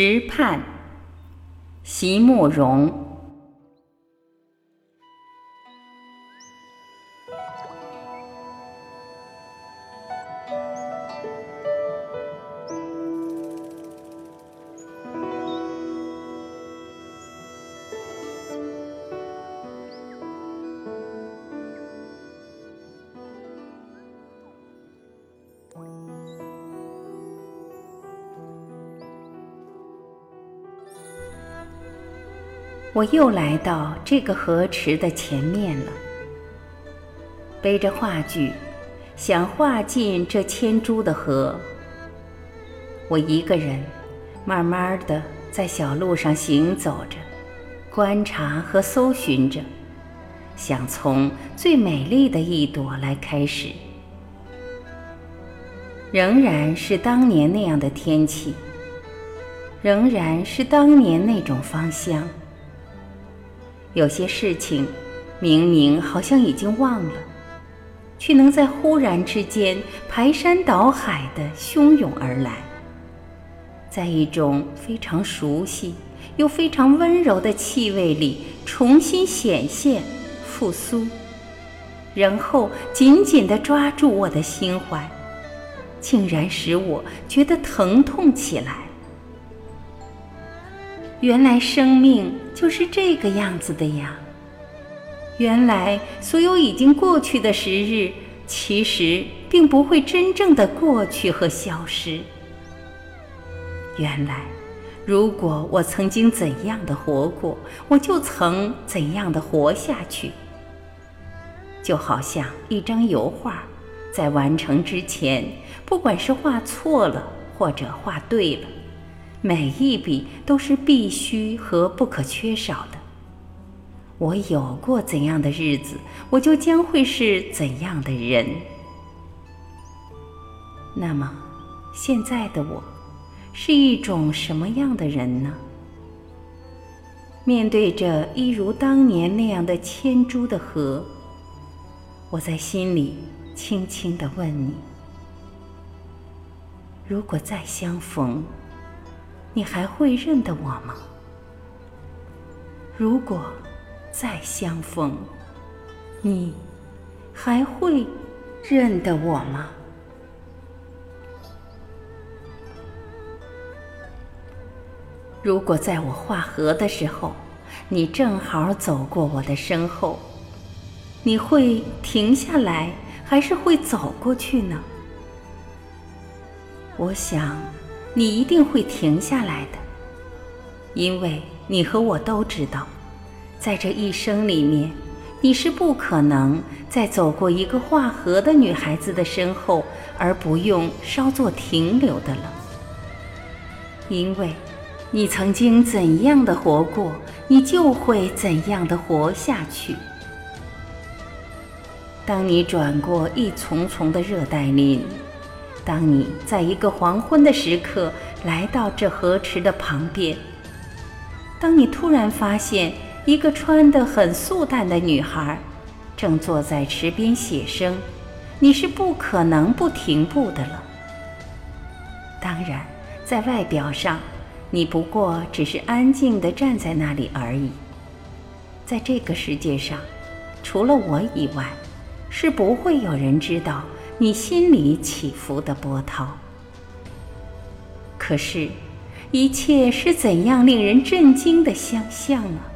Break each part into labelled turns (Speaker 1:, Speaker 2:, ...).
Speaker 1: 石畔，席慕容。我又来到这个河池的前面了，背着画具，想画进这千株的河。我一个人，慢慢的在小路上行走着，观察和搜寻着，想从最美丽的一朵来开始。仍然是当年那样的天气，仍然是当年那种芳香。有些事情，明明好像已经忘了，却能在忽然之间排山倒海的汹涌而来，在一种非常熟悉又非常温柔的气味里重新显现、复苏，然后紧紧地抓住我的心怀，竟然使我觉得疼痛起来。原来生命就是这个样子的呀！原来所有已经过去的时日，其实并不会真正的过去和消失。原来，如果我曾经怎样的活过，我就曾怎样的活下去。就好像一张油画，在完成之前，不管是画错了或者画对了。每一笔都是必须和不可缺少的。我有过怎样的日子，我就将会是怎样的人。那么，现在的我，是一种什么样的人呢？面对着一如当年那样的千株的河，我在心里轻轻地问你：如果再相逢？你还会认得我吗？如果再相逢，你还会认得我吗？如果在我画河的时候，你正好走过我的身后，你会停下来，还是会走过去呢？我想。你一定会停下来的，因为你和我都知道，在这一生里面，你是不可能再走过一个画河的女孩子的身后而不用稍作停留的了。因为，你曾经怎样的活过，你就会怎样的活下去。当你转过一丛丛的热带林。当你在一个黄昏的时刻来到这河池的旁边，当你突然发现一个穿得很素淡的女孩正坐在池边写生，你是不可能不停步的了。当然，在外表上，你不过只是安静地站在那里而已。在这个世界上，除了我以外，是不会有人知道。你心里起伏的波涛，可是，一切是怎样令人震惊的相像啊！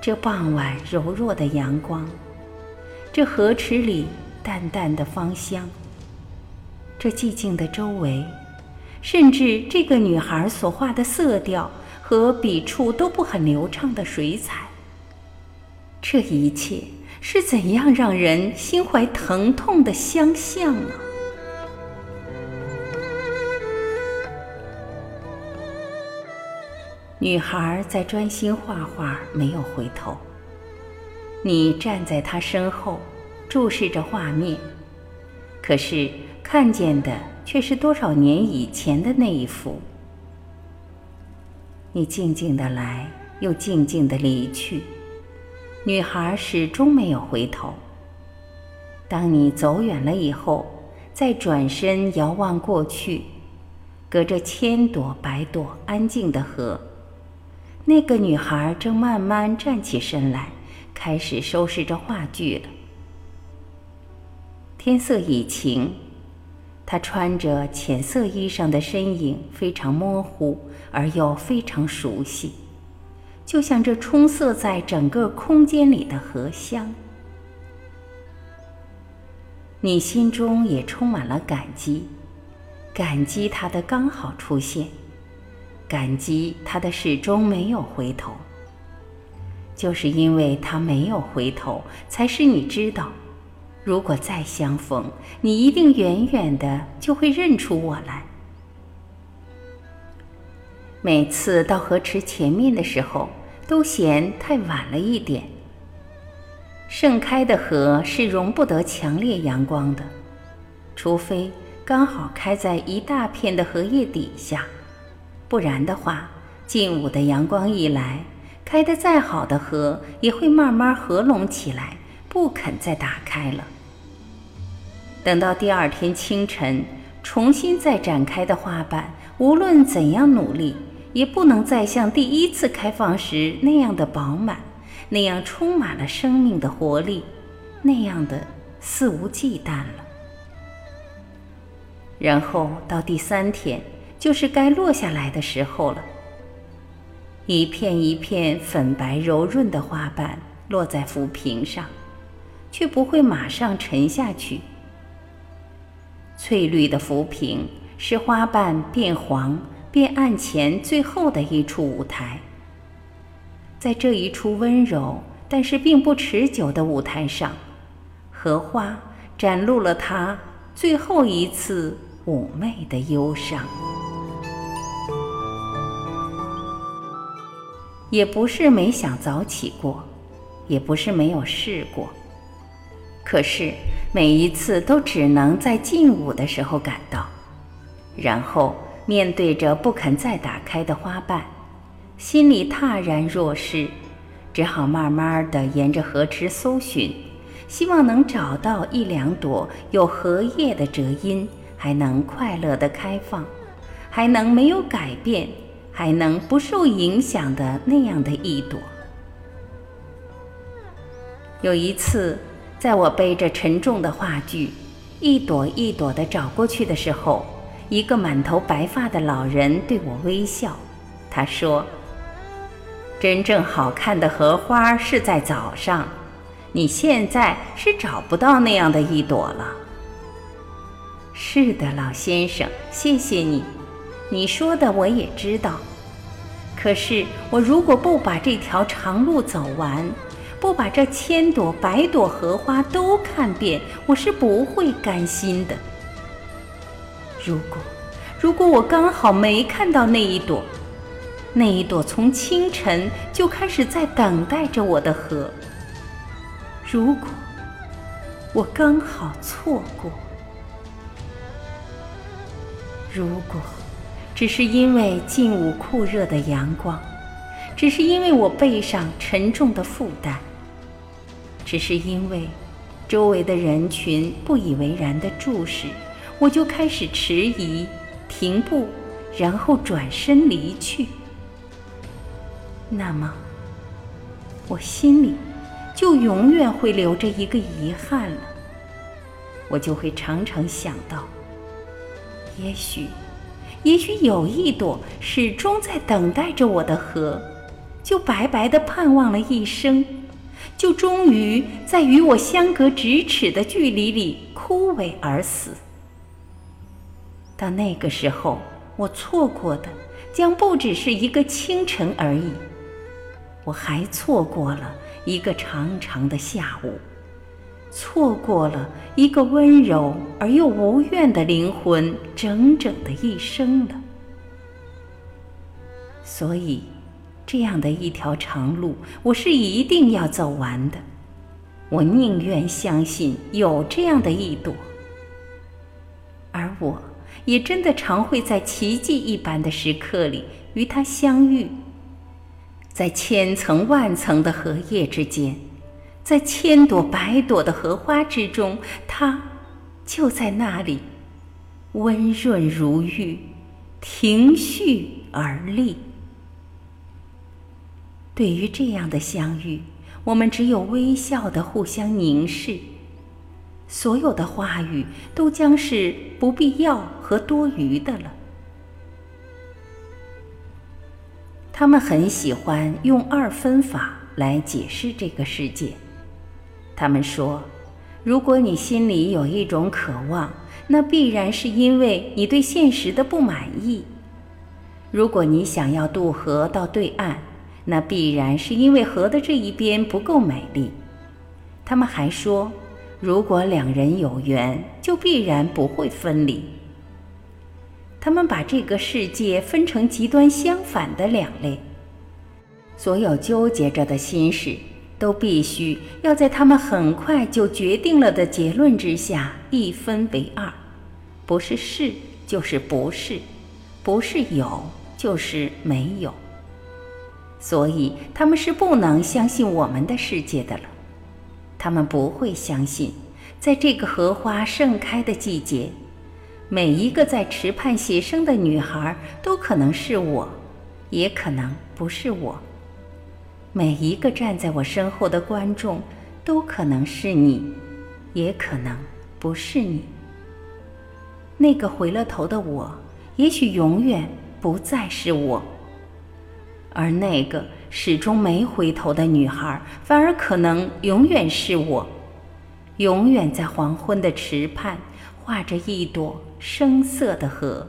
Speaker 1: 这傍晚柔弱的阳光，这河池里淡淡的芳香，这寂静的周围，甚至这个女孩所画的色调和笔触都不很流畅的水彩，这一切。是怎样让人心怀疼痛的相像呢？女孩在专心画画，没有回头。你站在她身后，注视着画面，可是看见的却是多少年以前的那一幅。你静静的来，又静静的离去。女孩始终没有回头。当你走远了以后，再转身遥望过去，隔着千朵百朵安静的河，那个女孩正慢慢站起身来，开始收拾着话剧了。天色已晴，她穿着浅色衣裳的身影非常模糊，而又非常熟悉，就像这充塞在整个空间里的荷香。你心中也充满了感激。感激他的刚好出现，感激他的始终没有回头。就是因为他没有回头，才使你知道，如果再相逢，你一定远远的就会认出我来。每次到河池前面的时候，都嫌太晚了一点。盛开的河是容不得强烈阳光的，除非。刚好开在一大片的荷叶底下，不然的话，近午的阳光一来，开得再好的荷也会慢慢合拢起来，不肯再打开了。等到第二天清晨，重新再展开的花瓣，无论怎样努力，也不能再像第一次开放时那样的饱满，那样充满了生命的活力，那样的肆无忌惮了。然后到第三天，就是该落下来的时候了。一片一片粉白柔润的花瓣落在浮萍上，却不会马上沉下去。翠绿的浮萍使花瓣变黄变暗前最后的一处舞台。在这一处温柔但是并不持久的舞台上，荷花展露了她最后一次。妩媚的忧伤，也不是没想早起过，也不是没有试过，可是每一次都只能在进午的时候赶到，然后面对着不肯再打开的花瓣，心里踏然若失，只好慢慢的沿着河池搜寻，希望能找到一两朵有荷叶的折荫。还能快乐的开放，还能没有改变，还能不受影响的那样的一朵。有一次，在我背着沉重的话剧，一朵一朵的找过去的时候，一个满头白发的老人对我微笑。他说：“真正好看的荷花是在早上，你现在是找不到那样的一朵了。”是的，老先生，谢谢你。你说的我也知道。可是我如果不把这条长路走完，不把这千朵百朵荷花都看遍，我是不会甘心的。如果，如果我刚好没看到那一朵，那一朵从清晨就开始在等待着我的荷，如果我刚好错过。如果只是因为近午酷热的阳光，只是因为我背上沉重的负担，只是因为周围的人群不以为然的注视，我就开始迟疑、停步，然后转身离去，那么我心里就永远会留着一个遗憾了。我就会常常想到。也许，也许有一朵始终在等待着我的荷，就白白的盼望了一生，就终于在与我相隔咫尺的距离里枯萎而死。到那个时候，我错过的将不只是一个清晨而已，我还错过了一个长长的下午。错过了一个温柔而又无怨的灵魂整整的一生了。所以，这样的一条长路，我是一定要走完的。我宁愿相信有这样的一朵，而我也真的常会在奇迹一般的时刻里与它相遇，在千层万层的荷叶之间。在千朵百朵的荷花之中，它就在那里，温润如玉，停蓄而立。对于这样的相遇，我们只有微笑的互相凝视，所有的话语都将是不必要和多余的了。他们很喜欢用二分法来解释这个世界。他们说，如果你心里有一种渴望，那必然是因为你对现实的不满意；如果你想要渡河到对岸，那必然是因为河的这一边不够美丽。他们还说，如果两人有缘，就必然不会分离。他们把这个世界分成极端相反的两类，所有纠结着的心事，都必须要在他们很快就决定了的结论之下一分为二，不是是就是不是，不是有就是没有。所以他们是不能相信我们的世界的了，他们不会相信，在这个荷花盛开的季节。每一个在池畔写生的女孩都可能是我，也可能不是我。每一个站在我身后的观众都可能是你，也可能不是你。那个回了头的我，也许永远不再是我，而那个始终没回头的女孩，反而可能永远是我，永远在黄昏的池畔画着一朵。声色的河，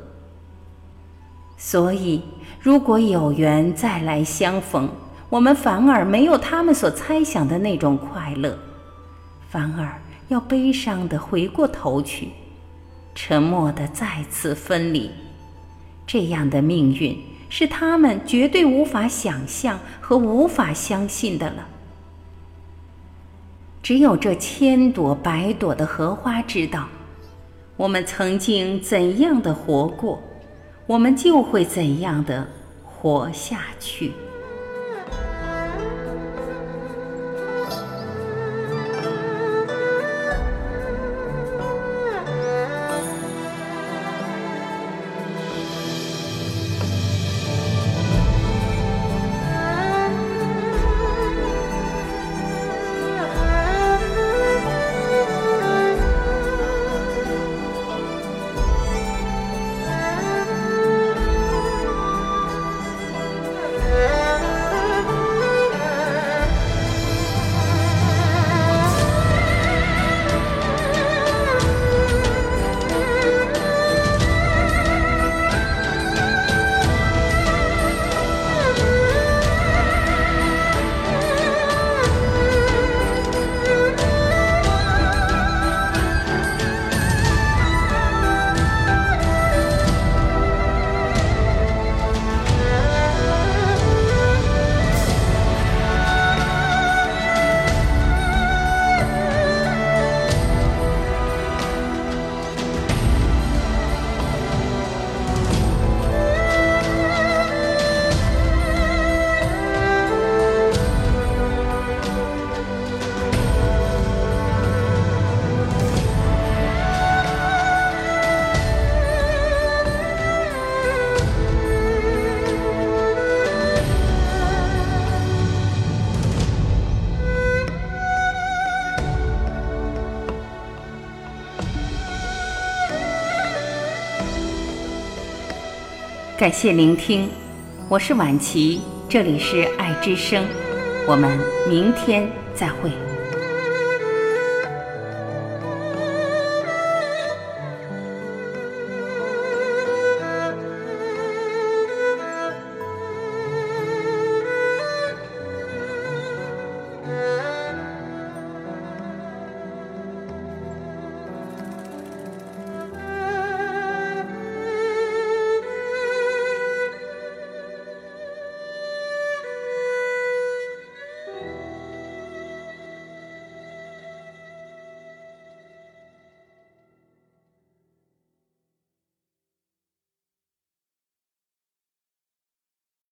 Speaker 1: 所以如果有缘再来相逢，我们反而没有他们所猜想的那种快乐，反而要悲伤的回过头去，沉默的再次分离。这样的命运是他们绝对无法想象和无法相信的了。只有这千朵百朵的荷花知道。我们曾经怎样的活过，我们就会怎样的活下去。感谢聆听，我是晚琪，这里是爱之声，我们明天再会。